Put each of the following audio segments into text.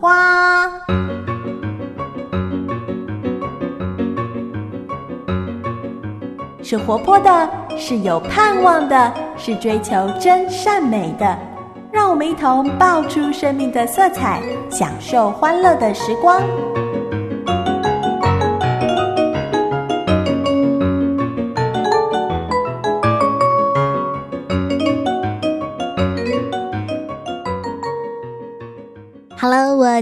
花》。是活泼的，是有盼望的，是追求真善美的。让我们一同爆出生命的色彩，享受欢乐的时光。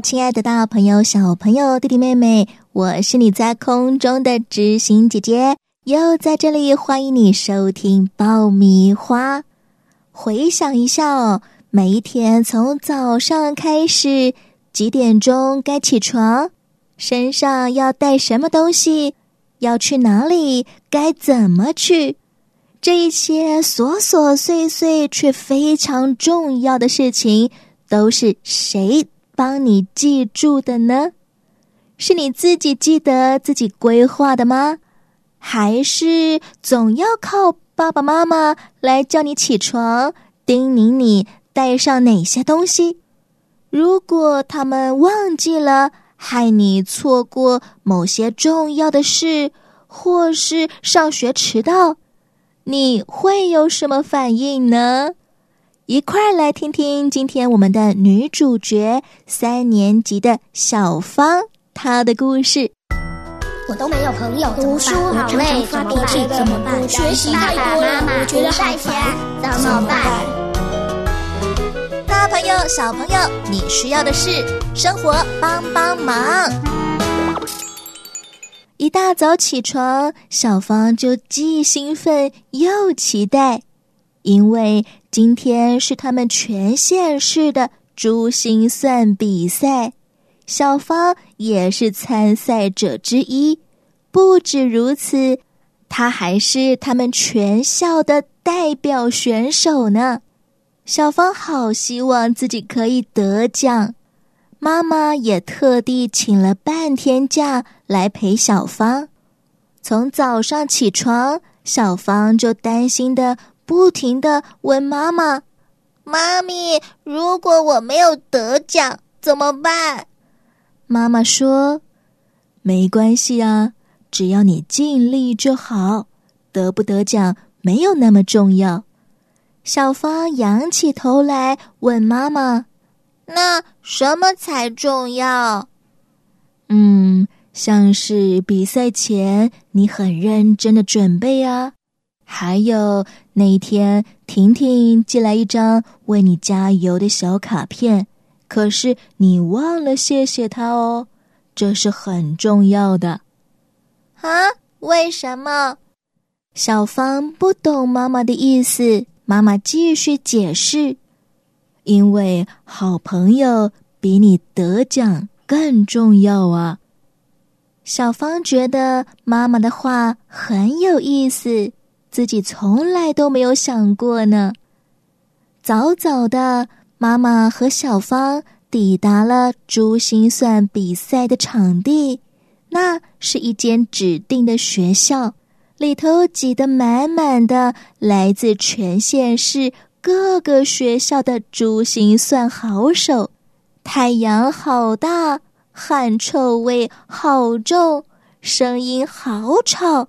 亲爱的大朋友、小朋友、弟弟妹妹，我是你在空中的知心姐姐。又在这里，欢迎你收听爆米花。回想一下哦，每一天从早上开始，几点钟该起床？身上要带什么东西？要去哪里？该怎么去？这一些琐琐碎碎却非常重要的事情，都是谁帮你记住的呢？是你自己记得自己规划的吗？还是总要靠爸爸妈妈来叫你起床，叮咛你带上哪些东西。如果他们忘记了，害你错过某些重要的事，或是上学迟到，你会有什么反应呢？一块儿来听听今天我们的女主角三年级的小芳她的故事。我都没有朋友，读书好累，发脾气怎么办？学习太多了，我觉得好烦，怎么办？大朋友、小朋友，你需要的是生活帮帮忙。一大早起床，小芳就既兴奋又期待，因为今天是他们全县市的珠心算比赛。小芳也是参赛者之一，不止如此，她还是他们全校的代表选手呢。小芳好希望自己可以得奖，妈妈也特地请了半天假来陪小芳。从早上起床，小芳就担心的不停的问妈妈：“妈咪，如果我没有得奖怎么办？”妈妈说：“没关系啊，只要你尽力就好，得不得奖没有那么重要。”小芳仰起头来问妈妈：“那什么才重要？”嗯，像是比赛前你很认真的准备啊，还有那一天婷婷寄来一张为你加油的小卡片。可是你忘了谢谢她哦，这是很重要的。啊？为什么？小芳不懂妈妈的意思。妈妈继续解释：因为好朋友比你得奖更重要啊。小芳觉得妈妈的话很有意思，自己从来都没有想过呢。早早的。妈妈和小芳抵达了珠心算比赛的场地，那是一间指定的学校，里头挤得满满的，来自全县市各个学校的珠心算好手。太阳好大，汗臭味好重，声音好吵，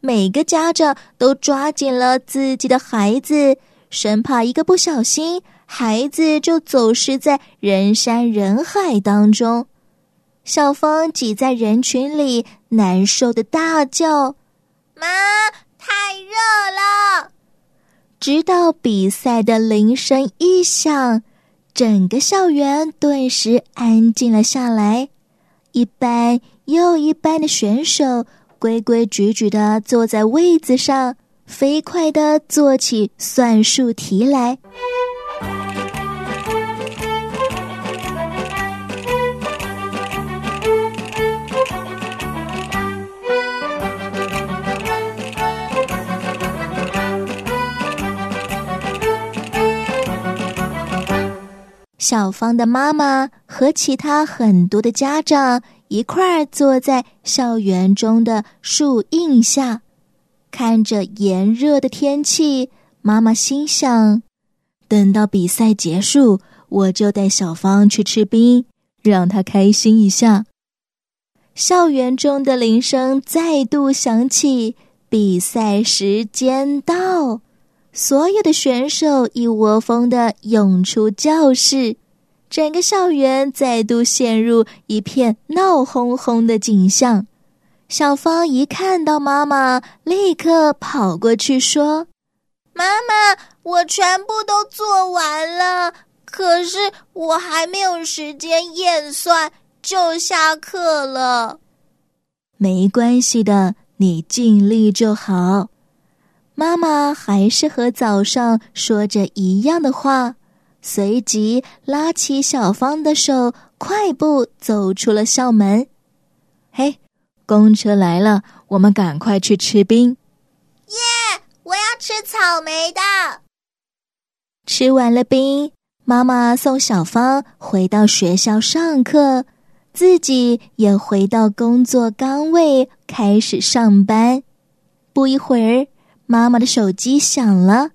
每个家长都抓紧了自己的孩子，生怕一个不小心。孩子就走失在人山人海当中，小芳挤在人群里，难受的大叫：“妈，太热了！”直到比赛的铃声一响，整个校园顿时安静了下来。一班又一班的选手规规矩矩的坐在位子上，飞快的做起算术题来。小芳的妈妈和其他很多的家长一块儿坐在校园中的树荫下，看着炎热的天气。妈妈心想：等到比赛结束，我就带小芳去吃冰，让她开心一下。校园中的铃声再度响起，比赛时间到。所有的选手一窝蜂的涌出教室，整个校园再度陷入一片闹哄哄的景象。小芳一看到妈妈，立刻跑过去说：“妈妈，我全部都做完了，可是我还没有时间验算，就下课了。”没关系的，你尽力就好。妈妈还是和早上说着一样的话，随即拉起小芳的手，快步走出了校门。嘿。公车来了，我们赶快去吃冰。耶！我要吃草莓的。吃完了冰，妈妈送小芳回到学校上课，自己也回到工作岗位开始上班。不一会儿，妈妈的手机响了，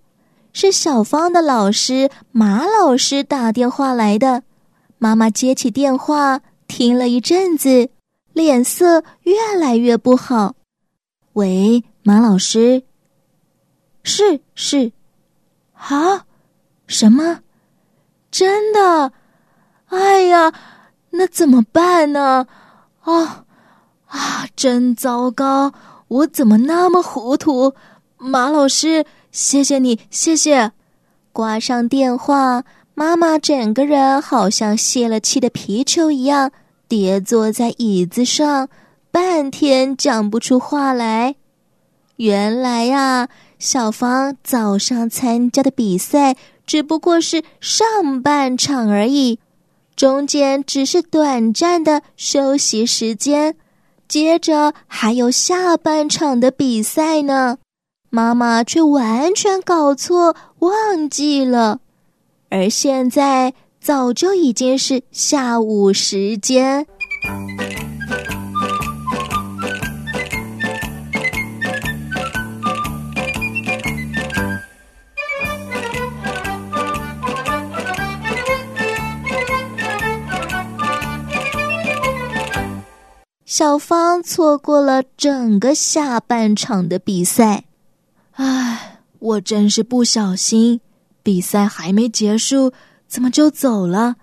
是小芳的老师马老师打电话来的。妈妈接起电话，听了一阵子。脸色越来越不好。喂，马老师。是是，啊？什么？真的？哎呀，那怎么办呢？啊啊！真糟糕！我怎么那么糊涂？马老师，谢谢你，谢谢。挂上电话，妈妈整个人好像泄了气的皮球一样。跌坐在椅子上，半天讲不出话来。原来呀，小芳早上参加的比赛只不过是上半场而已，中间只是短暂的休息时间，接着还有下半场的比赛呢。妈妈却完全搞错，忘记了，而现在。早就已经是下午时间。小芳错过了整个下半场的比赛，唉，我真是不小心，比赛还没结束。怎么就走了？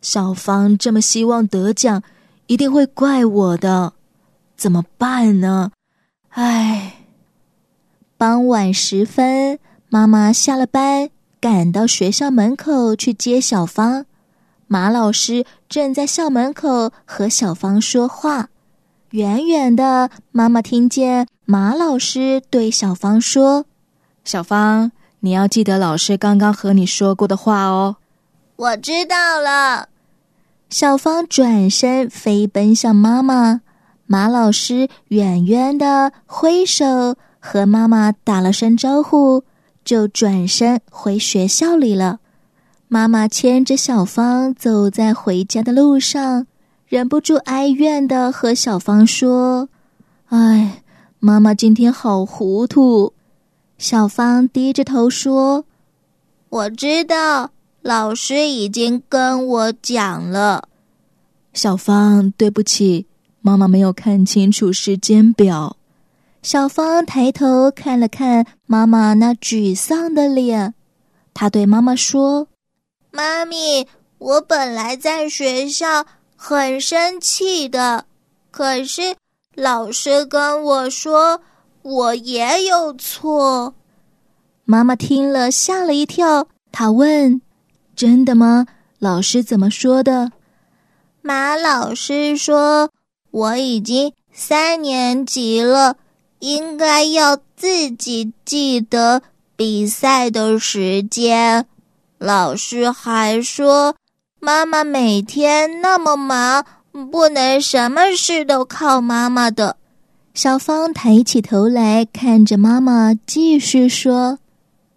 小芳这么希望得奖，一定会怪我的，怎么办呢？唉。傍晚时分，妈妈下了班，赶到学校门口去接小芳。马老师正在校门口和小芳说话。远远的，妈妈听见马老师对小芳说：“小芳，你要记得老师刚刚和你说过的话哦。”我知道了。小芳转身飞奔向妈妈，马老师远远的挥手和妈妈打了声招呼，就转身回学校里了。妈妈牵着小芳走在回家的路上，忍不住哀怨的和小芳说：“哎，妈妈今天好糊涂。”小芳低着头说：“我知道。”老师已经跟我讲了，小芳，对不起，妈妈没有看清楚时间表。小芳抬头看了看妈妈那沮丧的脸，她对妈妈说：“妈咪，我本来在学校很生气的，可是老师跟我说我也有错。”妈妈听了吓了一跳，她问。真的吗？老师怎么说的？马老师说我已经三年级了，应该要自己记得比赛的时间。老师还说，妈妈每天那么忙，不能什么事都靠妈妈的。小芳抬起头来看着妈妈，继续说：“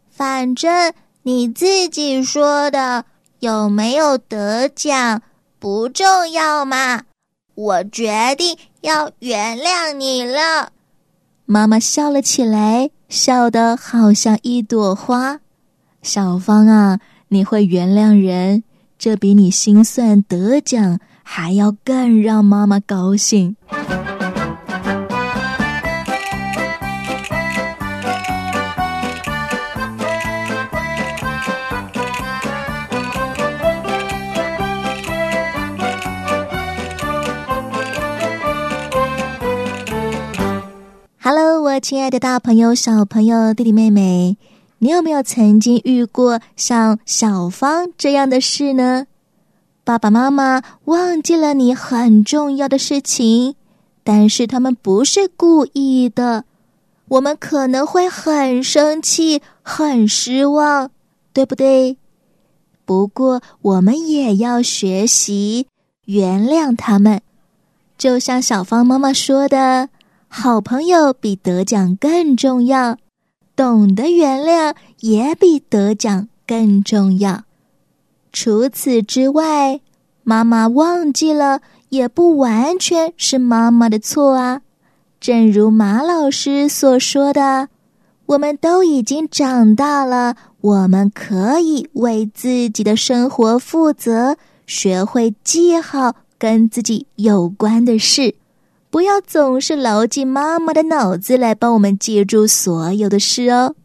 反正。”你自己说的，有没有得奖不重要嘛？我决定要原谅你了。妈妈笑了起来，笑得好像一朵花。小芳啊，你会原谅人，这比你心算得奖还要更让妈妈高兴。Hello，我亲爱的大朋友、小朋友、弟弟妹妹，你有没有曾经遇过像小芳这样的事呢？爸爸妈妈忘记了你很重要的事情，但是他们不是故意的，我们可能会很生气、很失望，对不对？不过我们也要学习原谅他们，就像小芳妈妈说的。好朋友比得奖更重要，懂得原谅也比得奖更重要。除此之外，妈妈忘记了也不完全是妈妈的错啊。正如马老师所说的，我们都已经长大了，我们可以为自己的生活负责，学会记好跟自己有关的事。不要总是牢记妈妈的脑子来帮我们记住所有的事哦。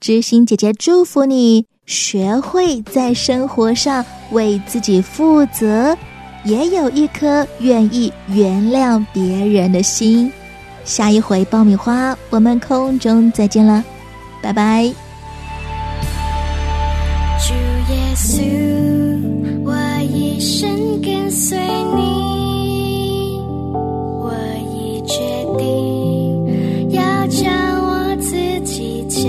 知心姐姐祝福你，学会在生活上为自己负责，也有一颗愿意原谅别人的心。下一回爆米花，我们空中再见了，拜拜。主耶稣，我一生跟随你。我已决定要将我自己交。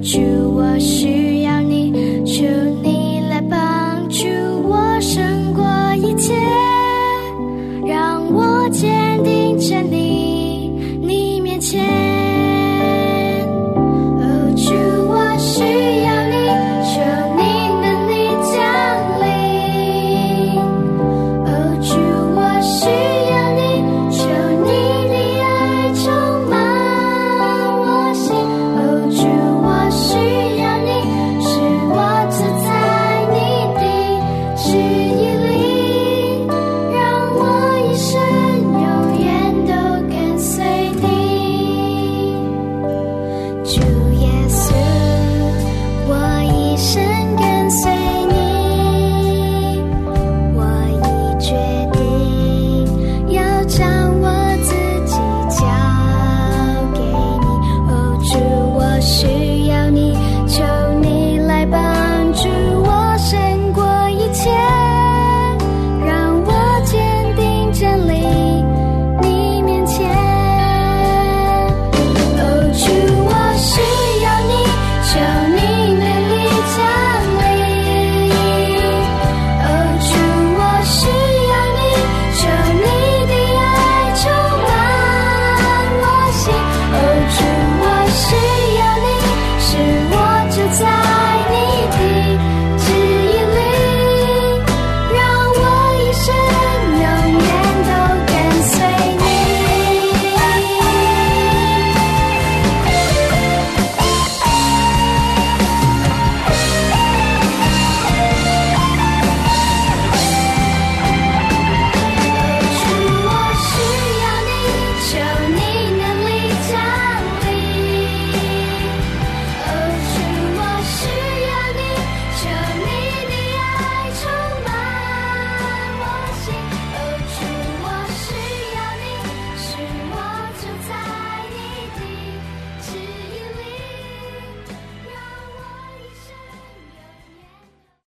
只有我需要你只